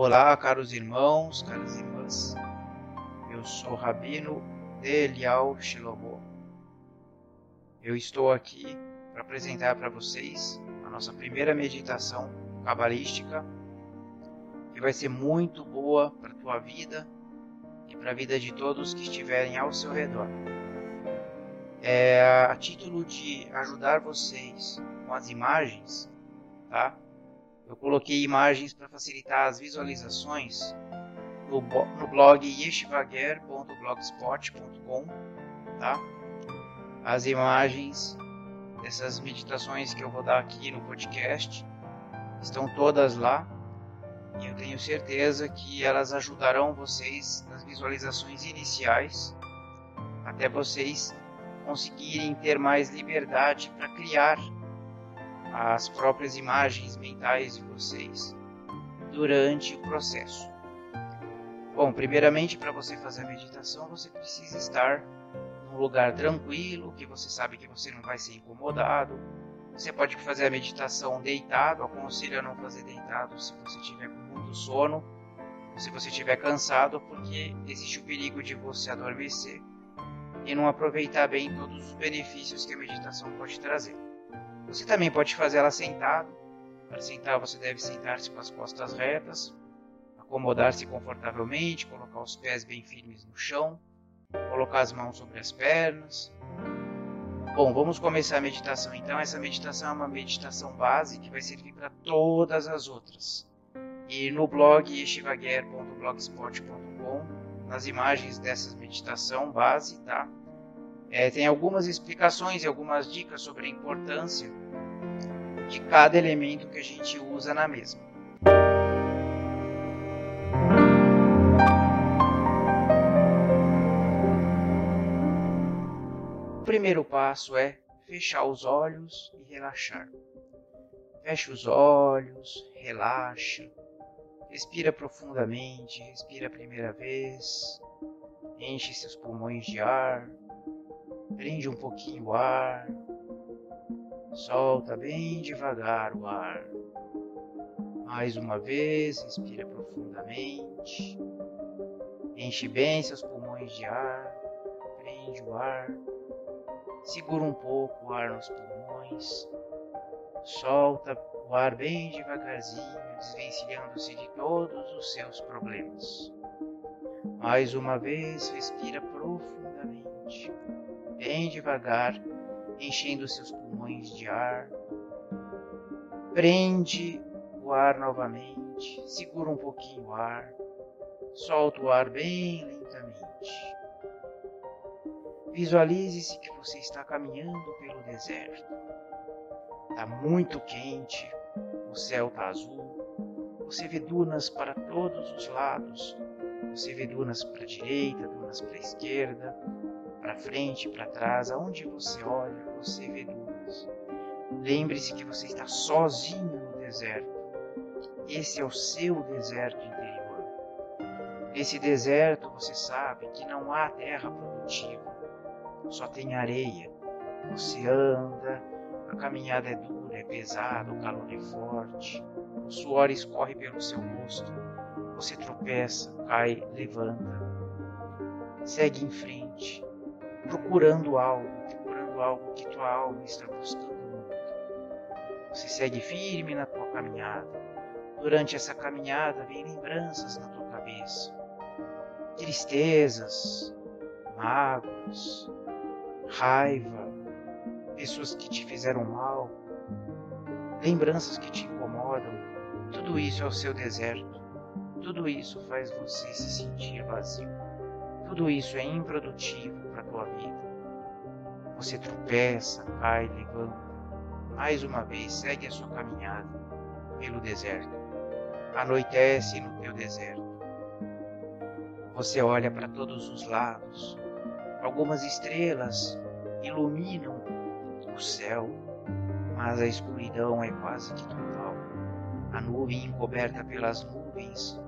Olá, caros irmãos, caras irmãs. Eu sou Rabino Delial Shlomo. Eu estou aqui para apresentar para vocês a nossa primeira meditação cabalística, que vai ser muito boa para a tua vida e para a vida de todos que estiverem ao seu redor. É a título de ajudar vocês com as imagens, tá? Eu coloquei imagens para facilitar as visualizações no, no blog yeshivager.blogspot.com, tá? As imagens dessas meditações que eu vou dar aqui no podcast estão todas lá e eu tenho certeza que elas ajudarão vocês nas visualizações iniciais até vocês conseguirem ter mais liberdade para criar as próprias imagens mentais de vocês durante o processo. Bom, primeiramente, para você fazer a meditação, você precisa estar num lugar tranquilo, que você sabe que você não vai ser incomodado. Você pode fazer a meditação deitado, aconselho a não fazer deitado se você tiver com muito sono, se você estiver cansado, porque existe o perigo de você adormecer e não aproveitar bem todos os benefícios que a meditação pode trazer. Você também pode fazer ela sentado. Para sentar, você deve sentar-se com as costas retas, acomodar-se confortavelmente, colocar os pés bem firmes no chão, colocar as mãos sobre as pernas. Bom, vamos começar a meditação então. Essa meditação é uma meditação base que vai servir para todas as outras. E no blog yeshivaguer.blogspot.com, nas imagens dessa meditação base, tá? É, tem algumas explicações e algumas dicas sobre a importância de cada elemento que a gente usa na mesma. O primeiro passo é fechar os olhos e relaxar. Feche os olhos, relaxa, respira profundamente, respira a primeira vez, enche seus pulmões de ar Prende um pouquinho o ar. Solta bem devagar o ar. Mais uma vez, respira profundamente. Enche bem seus pulmões de ar. Prende o ar. Segura um pouco o ar nos pulmões. Solta o ar bem devagarzinho, desvencilhando-se de todos os seus problemas. Mais uma vez, respira profundamente bem devagar, enchendo seus pulmões de ar. Prende o ar novamente, segura um pouquinho o ar, solta o ar bem lentamente. Visualize-se que você está caminhando pelo deserto. Está muito quente, o céu está azul, você vê dunas para todos os lados. Você vê dunas para a direita, dunas para a esquerda, para frente, para trás, aonde você olha, você vê dunas. Lembre-se que você está sozinho no deserto. Esse é o seu deserto interior. Nesse deserto você sabe que não há terra produtiva, só tem areia. Você anda, a caminhada é dura, é pesada, o calor é forte, o suor escorre pelo seu rosto. Você tropeça, cai, levanta. Segue em frente procurando algo, procurando algo que tua alma está buscando muito. Você segue firme na tua caminhada. Durante essa caminhada vem lembranças na tua cabeça, tristezas, mágoas, raiva, pessoas que te fizeram mal, lembranças que te incomodam. Tudo isso é o seu deserto. Tudo isso faz você se sentir vazio. Tudo isso é improdutivo para a tua vida. Você tropeça, cai, levanta. Mais uma vez, segue a sua caminhada pelo deserto. Anoitece no teu deserto. Você olha para todos os lados. Algumas estrelas iluminam o céu, mas a escuridão é quase que total. A nuvem encoberta pelas nuvens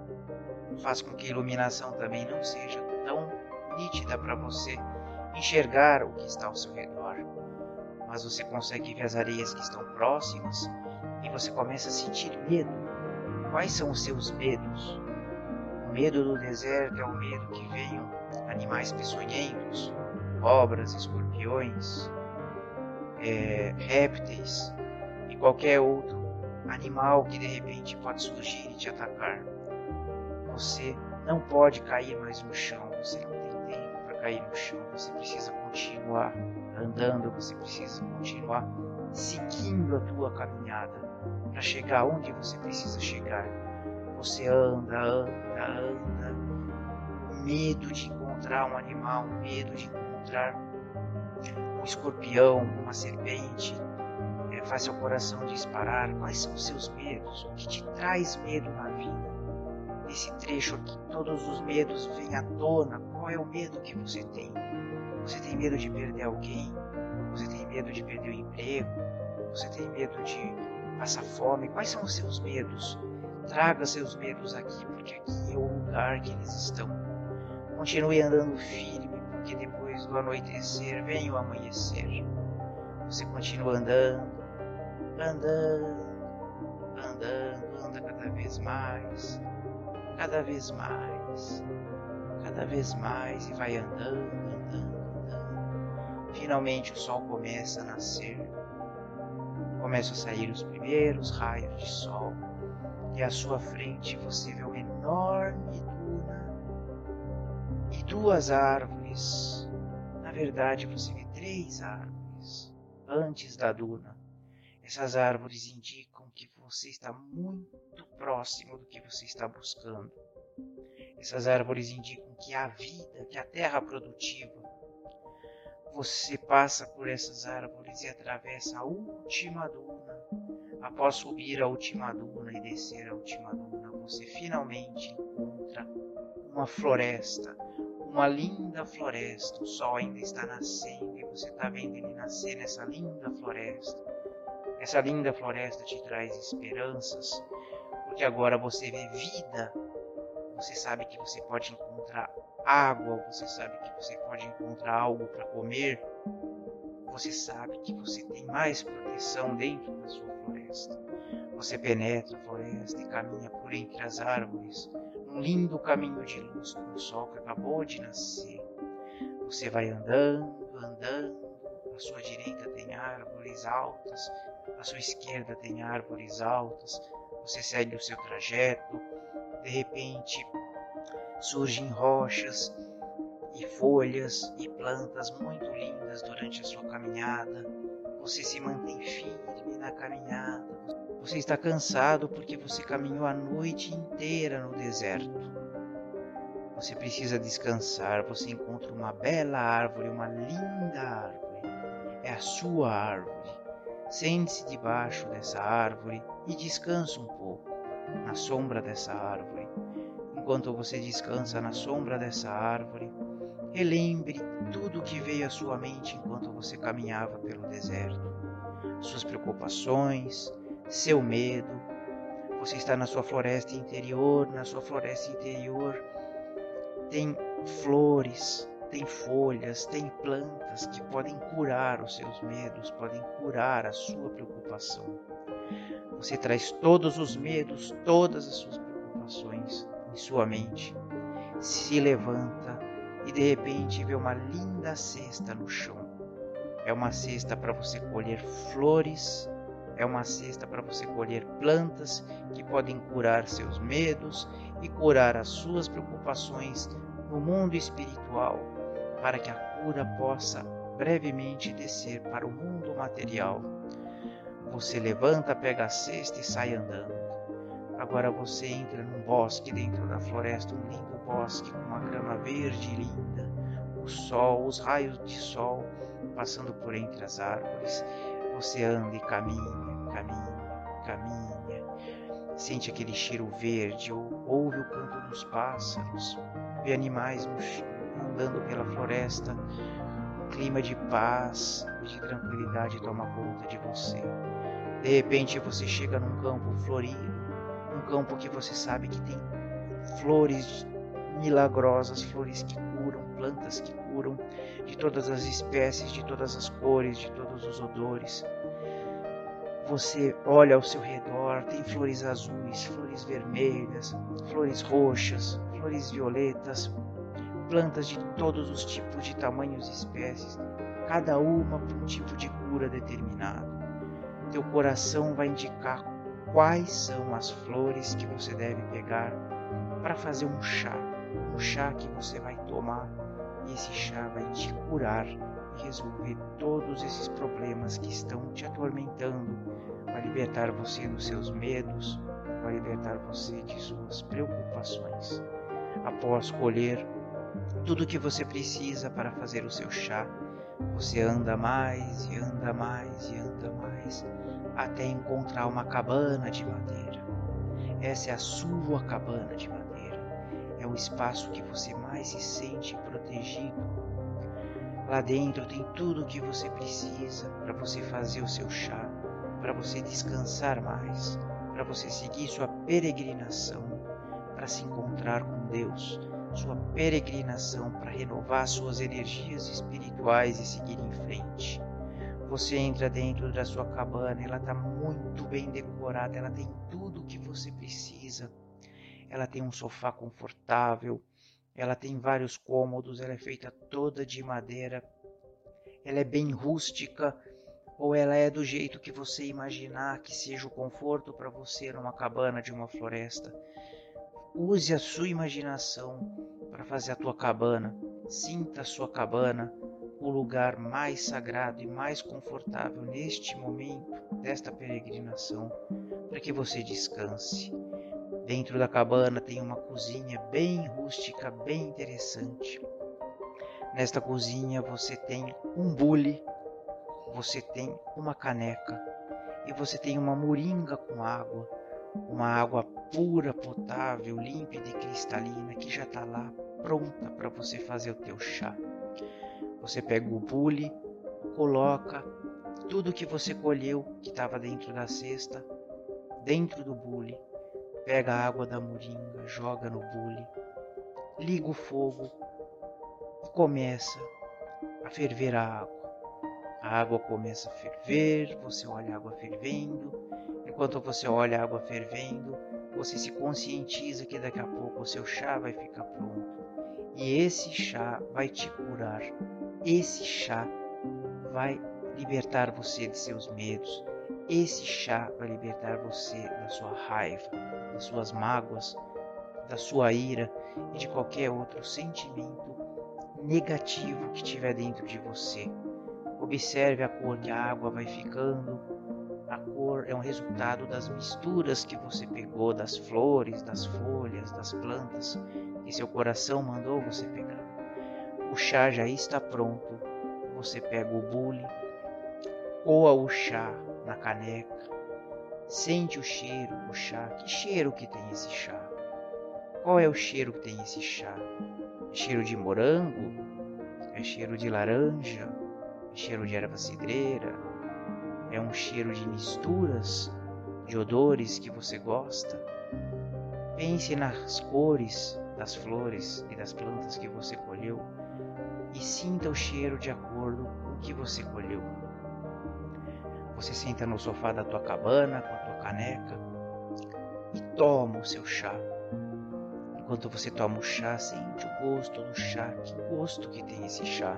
faz com que a iluminação também não seja tão nítida para você enxergar o que está ao seu redor, mas você consegue ver as areias que estão próximas e você começa a sentir medo. Quais são os seus medos? O medo do deserto é o medo que venham animais peçonhentos, cobras, escorpiões, é, répteis e qualquer outro animal que de repente pode surgir e te atacar. Você não pode cair mais no chão, você não tem tempo para cair no chão, você precisa continuar andando, você precisa continuar seguindo a tua caminhada para chegar onde você precisa chegar. Você anda, anda, anda, medo de encontrar um animal, medo de encontrar um escorpião, uma serpente, é, faz seu coração disparar. Quais são os seus medos? O que te traz medo na vida? Nesse trecho aqui, todos os medos vêm à tona. Qual é o medo que você tem? Você tem medo de perder alguém? Você tem medo de perder o emprego? Você tem medo de passar fome? Quais são os seus medos? Traga seus medos aqui, porque aqui é o lugar que eles estão. Continue andando firme, porque depois do anoitecer vem o amanhecer. Você continua andando, andando, andando, anda cada vez mais, cada vez mais, cada vez mais e vai andando, andando, andando. Finalmente o sol começa a nascer. Começam a sair os primeiros raios de sol e à sua frente você vê uma enorme duna e duas árvores. Na verdade, você vê três árvores antes da duna. Essas árvores indicam que você está muito próximo do que você está buscando. Essas árvores indicam que a vida, que a terra produtiva, você passa por essas árvores e atravessa a última duna. Após subir a última duna e descer a última duna, você finalmente encontra uma floresta, uma linda floresta. O sol ainda está nascendo e você está vendo ele nascer nessa linda floresta. Essa linda floresta te traz esperanças, porque agora você vê vida. Você sabe que você pode encontrar água, você sabe que você pode encontrar algo para comer. Você sabe que você tem mais proteção dentro da sua floresta. Você penetra a floresta e caminha por entre as árvores, num lindo caminho de luz com o sol que acabou de nascer. Você vai andando, andando, à sua direita tem árvores altas, à sua esquerda tem árvores altas, você segue o seu trajeto, de repente surgem rochas e folhas e plantas muito lindas durante a sua caminhada. Você se mantém firme na caminhada. Você está cansado porque você caminhou a noite inteira no deserto. Você precisa descansar. Você encontra uma bela árvore, uma linda árvore. É a sua árvore. Sente-se debaixo dessa árvore e descansa um pouco na sombra dessa árvore. Enquanto você descansa na sombra dessa árvore, relembre tudo o que veio à sua mente enquanto você caminhava pelo deserto. Suas preocupações, seu medo. Você está na sua floresta interior, na sua floresta interior tem flores, tem folhas, tem plantas que podem curar os seus medos, podem curar a sua preocupação. Você traz todos os medos, todas as suas preocupações em sua mente, se levanta e de repente vê uma linda cesta no chão. É uma cesta para você colher flores, é uma cesta para você colher plantas que podem curar seus medos e curar as suas preocupações no mundo espiritual para que a cura possa brevemente descer para o mundo material. Você levanta, pega a cesta e sai andando. Agora você entra num bosque dentro da floresta, um lindo bosque com uma grama verde linda, o sol, os raios de sol passando por entre as árvores. Você anda e caminha, caminha, caminha. Sente aquele cheiro verde, ou ouve o canto dos pássaros, vê animais no andando pela floresta, um clima de paz e de tranquilidade toma conta de você. De repente você chega num campo florido, um campo que você sabe que tem flores milagrosas, flores que curam, plantas que curam, de todas as espécies, de todas as cores, de todos os odores. você olha ao seu redor, tem flores azuis, flores vermelhas, flores roxas, flores violetas, plantas de todos os tipos de tamanhos e espécies, cada uma para um tipo de cura determinado. Teu coração vai indicar quais são as flores que você deve pegar para fazer um chá, um chá que você vai tomar e esse chá vai te curar e resolver todos esses problemas que estão te atormentando, vai libertar você dos seus medos, vai libertar você de suas preocupações. Após colher tudo o que você precisa para fazer o seu chá, você anda mais e anda mais e anda mais até encontrar uma cabana de madeira. Essa é a sua cabana de madeira. É o espaço que você mais se sente protegido. Lá dentro tem tudo o que você precisa para você fazer o seu chá, para você descansar mais, para você seguir sua peregrinação, para se encontrar com Deus, sua peregrinação para renovar suas energias espirituais e seguir em frente. Você entra dentro da sua cabana, ela está muito bem decorada, ela tem tudo o que você precisa. Ela tem um sofá confortável, ela tem vários cômodos, ela é feita toda de madeira. Ela é bem rústica, ou ela é do jeito que você imaginar que seja o conforto para você numa cabana de uma floresta. Use a sua imaginação para fazer a tua cabana. Sinta a sua cabana o lugar mais sagrado e mais confortável neste momento desta peregrinação, para que você descanse. Dentro da cabana tem uma cozinha bem rústica, bem interessante. Nesta cozinha você tem um bule, você tem uma caneca e você tem uma moringa com água uma água pura, potável, límpida e cristalina que já está lá pronta para você fazer o teu chá. Você pega o bule, coloca tudo que você colheu que estava dentro da cesta dentro do bule, pega a água da moringa, joga no bule, liga o fogo e começa a ferver a água. A água começa a ferver, você olha a água fervendo, Enquanto você olha a água fervendo, você se conscientiza que daqui a pouco o seu chá vai ficar pronto. E esse chá vai te curar. Esse chá vai libertar você de seus medos. Esse chá vai libertar você da sua raiva, das suas mágoas, da sua ira e de qualquer outro sentimento negativo que tiver dentro de você. Observe a cor que a água vai ficando, cor é um resultado das misturas que você pegou das flores, das folhas, das plantas que seu coração mandou você pegar. O chá já está pronto. Você pega o bule, coa o chá na caneca, sente o cheiro do chá. Que cheiro que tem esse chá? Qual é o cheiro que tem esse chá? É cheiro de morango? É cheiro de laranja? É cheiro de erva cidreira? É um cheiro de misturas, de odores que você gosta. Pense nas cores das flores e das plantas que você colheu e sinta o cheiro de acordo com o que você colheu. Você senta no sofá da tua cabana com a tua caneca e toma o seu chá. Enquanto você toma o chá, sente o gosto do chá. Que gosto que tem esse chá?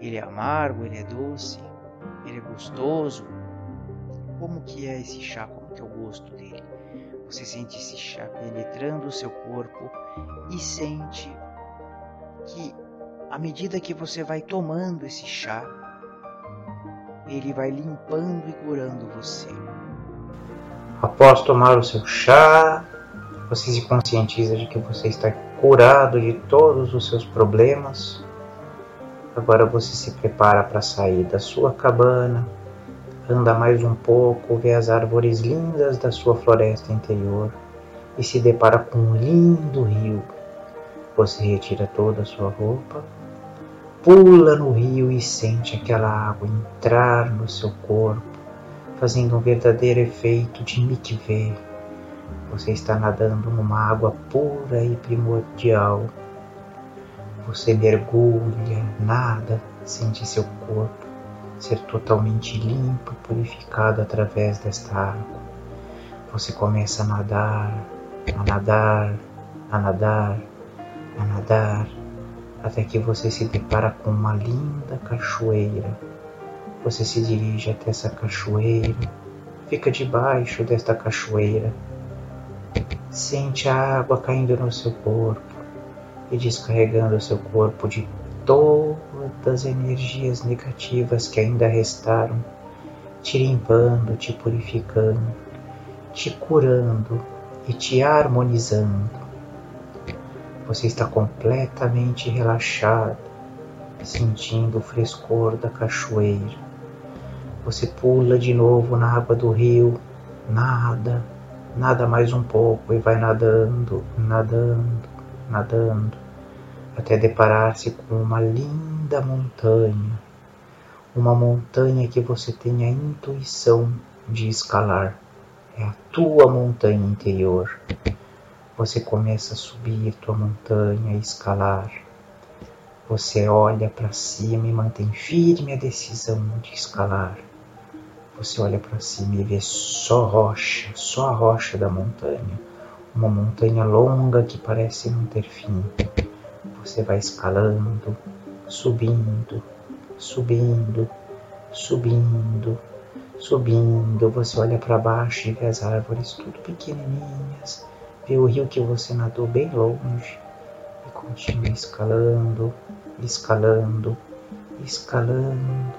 Ele é amargo, ele é doce, ele é gostoso. Como que é esse chá? Como que é o gosto dele? Você sente esse chá penetrando o seu corpo e sente que à medida que você vai tomando esse chá, ele vai limpando e curando você. Após tomar o seu chá, você se conscientiza de que você está curado de todos os seus problemas Agora você se prepara para sair da sua cabana, anda mais um pouco, vê as árvores lindas da sua floresta interior e se depara com um lindo rio. Você retira toda a sua roupa, pula no rio e sente aquela água entrar no seu corpo, fazendo um verdadeiro efeito de mikveh. Você está nadando numa água pura e primordial você mergulha, nada, sente seu corpo ser totalmente limpo, purificado através desta água. Você começa a nadar, a nadar, a nadar, a nadar, até que você se depara com uma linda cachoeira. Você se dirige até essa cachoeira, fica debaixo desta cachoeira, sente a água caindo no seu corpo e descarregando seu corpo de todas as energias negativas que ainda restaram, te limpando, te purificando, te curando e te harmonizando. Você está completamente relaxado, sentindo o frescor da cachoeira. Você pula de novo na água do rio, nada, nada mais um pouco e vai nadando, nadando, nadando até deparar-se com uma linda montanha, uma montanha que você tem a intuição de escalar. É a tua montanha interior. Você começa a subir tua montanha, escalar. Você olha para cima e mantém firme a decisão de escalar. Você olha para cima e vê só rocha, só a rocha da montanha. Uma montanha longa que parece não ter fim. Você vai escalando, subindo, subindo, subindo, subindo. Você olha para baixo e vê as árvores tudo pequenininhas. Vê o rio que você nadou bem longe e continua escalando, escalando, escalando,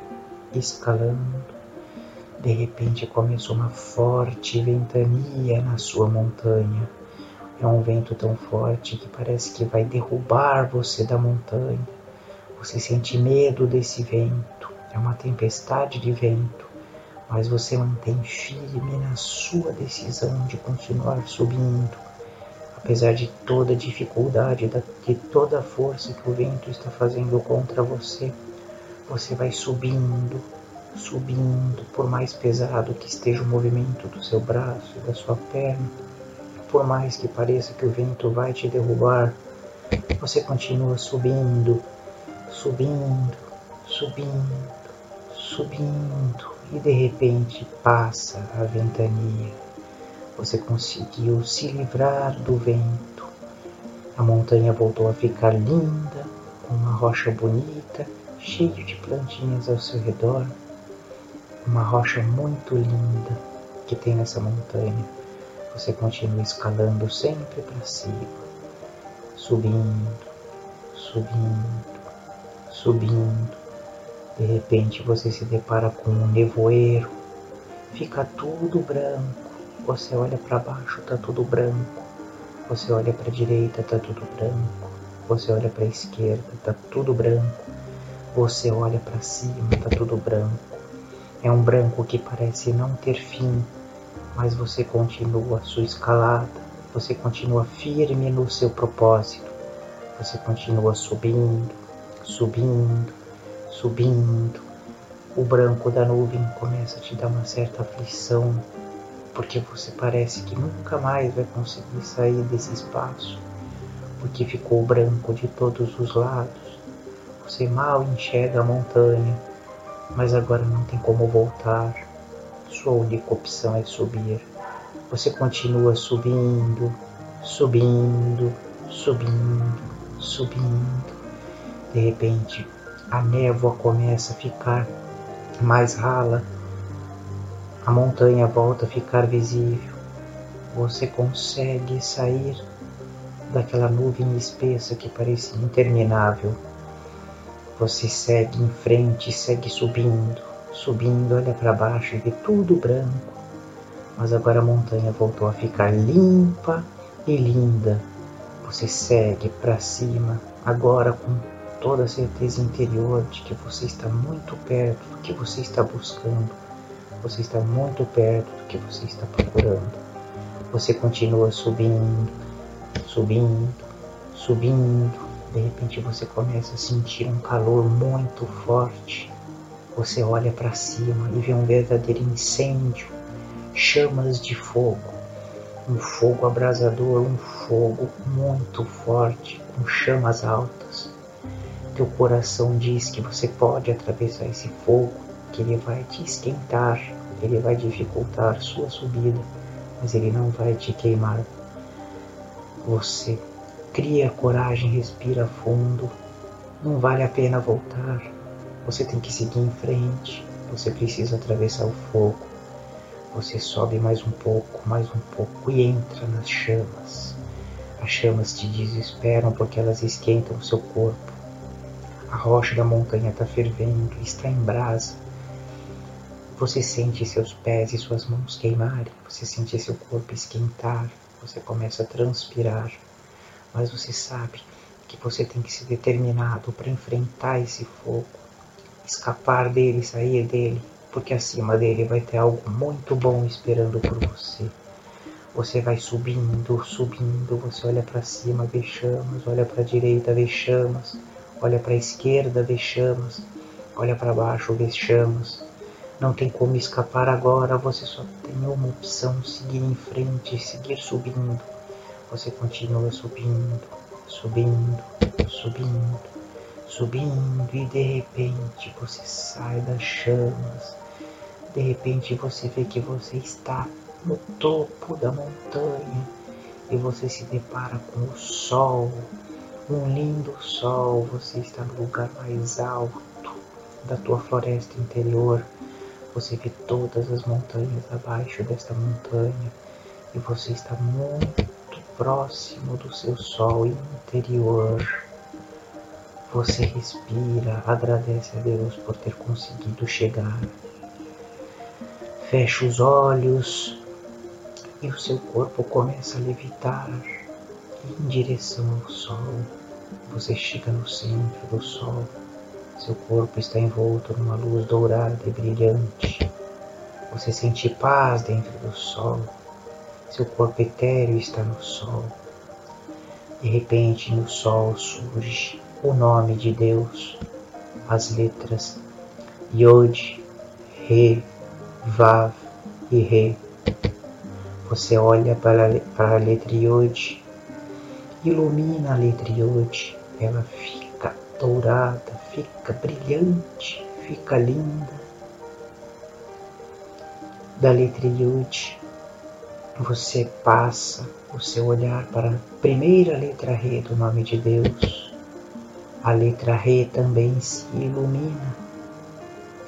escalando. De repente começa uma forte ventania na sua montanha é um vento tão forte que parece que vai derrubar você da montanha. Você sente medo desse vento. É uma tempestade de vento, mas você mantém firme na sua decisão de continuar subindo, apesar de toda a dificuldade, de toda a força que o vento está fazendo contra você. Você vai subindo, subindo, por mais pesado que esteja o movimento do seu braço e da sua perna por mais que pareça que o vento vai te derrubar, você continua subindo, subindo, subindo, subindo e de repente passa a ventania. Você conseguiu se livrar do vento. A montanha voltou a ficar linda, com uma rocha bonita, cheio de plantinhas ao seu redor. Uma rocha muito linda que tem nessa montanha você continua escalando sempre para cima, subindo, subindo, subindo. De repente você se depara com um nevoeiro, fica tudo branco. Você olha para baixo, tá tudo branco. Você olha para a direita, tá tudo branco. Você olha para a esquerda, tá tudo branco. Você olha para cima, tá tudo branco. É um branco que parece não ter fim, mas você continua sua escalada, você continua firme no seu propósito, você continua subindo, subindo, subindo. O branco da nuvem começa a te dar uma certa aflição, porque você parece que nunca mais vai conseguir sair desse espaço, porque ficou branco de todos os lados. Você mal enxerga a montanha, mas agora não tem como voltar sua única opção é subir. Você continua subindo, subindo, subindo, subindo. De repente, a névoa começa a ficar mais rala, a montanha volta a ficar visível. Você consegue sair daquela nuvem espessa que parecia interminável. Você segue em frente, segue subindo Subindo, olha para baixo e vê tudo branco. Mas agora a montanha voltou a ficar limpa e linda. Você segue para cima, agora com toda a certeza interior de que você está muito perto do que você está buscando. Você está muito perto do que você está procurando. Você continua subindo, subindo, subindo. De repente você começa a sentir um calor muito forte você olha para cima e vê um verdadeiro incêndio, chamas de fogo, um fogo abrasador, um fogo muito forte, com chamas altas. Teu coração diz que você pode atravessar esse fogo, que ele vai te esquentar, ele vai dificultar sua subida, mas ele não vai te queimar. Você cria coragem, respira fundo. Não vale a pena voltar. Você tem que seguir em frente. Você precisa atravessar o fogo. Você sobe mais um pouco, mais um pouco e entra nas chamas. As chamas te desesperam porque elas esquentam o seu corpo. A rocha da montanha está fervendo, está em brasa. Você sente seus pés e suas mãos queimarem, você sente seu corpo esquentar, você começa a transpirar, mas você sabe que você tem que ser determinado para enfrentar esse fogo, escapar dele, sair dele, porque acima dele vai ter algo muito bom esperando por você. Você vai subindo, subindo, você olha para cima, vê chamas, olha para a direita, vê chamas olha para a esquerda, vê chamas, olha para baixo, vê chamas. Não tem como escapar agora, você só tem uma opção: seguir em frente, seguir subindo. Você continua subindo, subindo, subindo, subindo, e de repente você sai das chamas. De repente você vê que você está no topo da montanha e você se depara com o sol um lindo sol, você está no lugar mais alto da tua floresta interior. Você vê todas as montanhas abaixo desta montanha e você está muito próximo do seu sol interior. Você respira, agradece a Deus por ter conseguido chegar. Fecha os olhos e o seu corpo começa a levitar em direção ao sol. Você chega no centro do sol. Seu corpo está envolto numa luz dourada e brilhante. Você sente paz dentro do sol. Seu corpo etéreo está no sol. De repente, no sol surge o nome de Deus, as letras Yod, Re, Vav e Re. Você olha para, a letra Yod ilumina a letra Yod, ela fica dourada, fica brilhante, fica linda. Da letra Yod, você passa o seu olhar para a primeira letra Re do nome de Deus. A letra Re também se ilumina,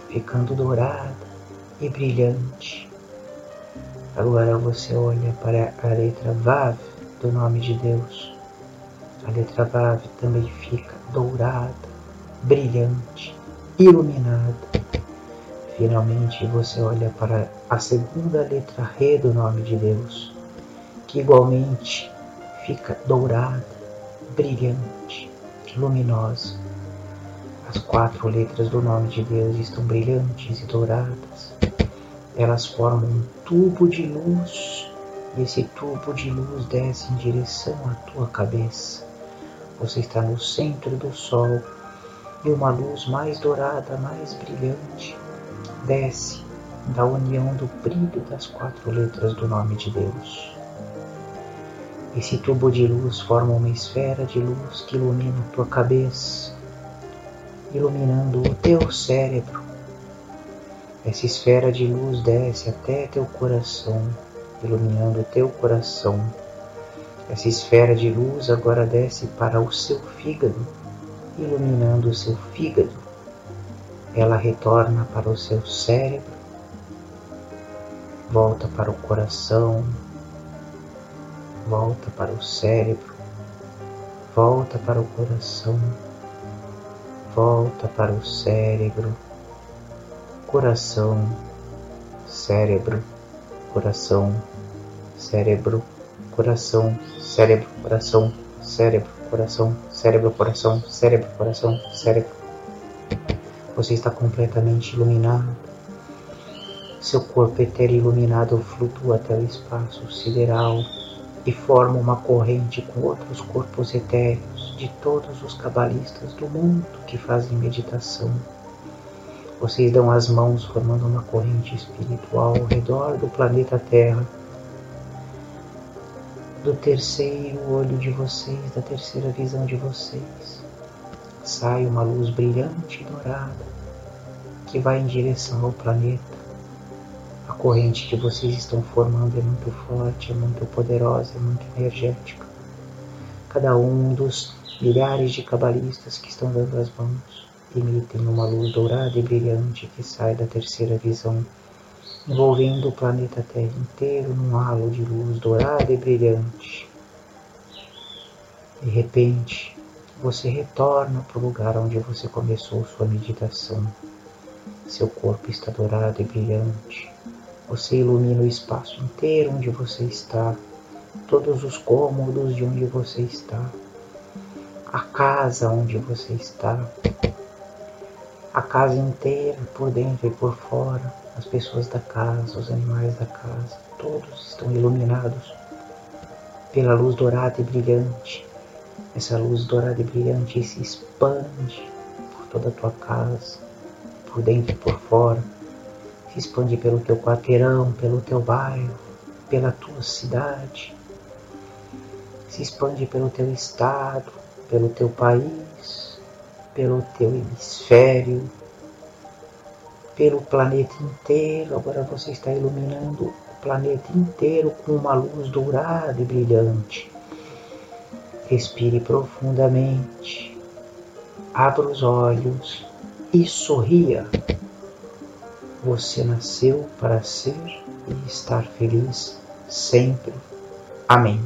ficando dourada e brilhante. Agora você olha para a letra Vav do nome de Deus. A letra Vav também fica dourada, brilhante, iluminada. Finalmente você olha para a segunda letra Re do nome de Deus, que igualmente fica dourada, brilhante, luminosa. As quatro letras do nome de Deus estão brilhantes e douradas. Elas formam um tubo de luz e esse tubo de luz desce em direção à tua cabeça. Você está no centro do sol e uma luz mais dourada, mais brilhante, desce da união do brilho das quatro letras do nome de Deus. Esse tubo de luz forma uma esfera de luz que ilumina tua cabeça, iluminando o teu cérebro. Essa esfera de luz desce até teu coração, iluminando o teu coração essa esfera de luz agora desce para o seu fígado, iluminando o seu fígado. Ela retorna para o seu cérebro, volta para o coração, volta para o cérebro, volta para o coração, volta para o cérebro, coração, cérebro, coração, cérebro coração, cérebro, coração, cérebro, coração, cérebro, coração, cérebro, coração, cérebro. Você está completamente iluminado. Seu corpo etéreo iluminado flutua até o espaço sideral e forma uma corrente com outros corpos etéreos de todos os cabalistas do mundo que fazem meditação. Vocês dão as mãos formando uma corrente espiritual ao redor do planeta Terra do terceiro olho de vocês, da terceira visão de vocês, sai uma luz brilhante e dourada que vai em direção ao planeta. Corrente que vocês estão formando é muito forte, é muito poderosa, é muito energética. Cada um dos milhares de cabalistas que estão dando as mãos emitem uma luz dourada e brilhante que sai da terceira visão, envolvendo o planeta Terra inteiro num halo de luz dourada e brilhante. De repente, você retorna para o lugar onde você começou sua meditação. Seu corpo está dourado e brilhante. Você ilumina o espaço inteiro onde você está, todos os cômodos de onde você está, a casa onde você está, a casa inteira, por dentro e por fora, as pessoas da casa, os animais da casa, todos estão iluminados pela luz dourada e brilhante. Essa luz dourada e brilhante se expande por toda a tua casa, por dentro e por fora, expande pelo teu quarteirão, pelo teu bairro, pela tua cidade, se expande pelo teu estado, pelo teu país, pelo teu hemisfério, pelo planeta inteiro. Agora você está iluminando o planeta inteiro com uma luz dourada e brilhante. Respire profundamente, abra os olhos e sorria. Você nasceu para ser e estar feliz sempre. Amém.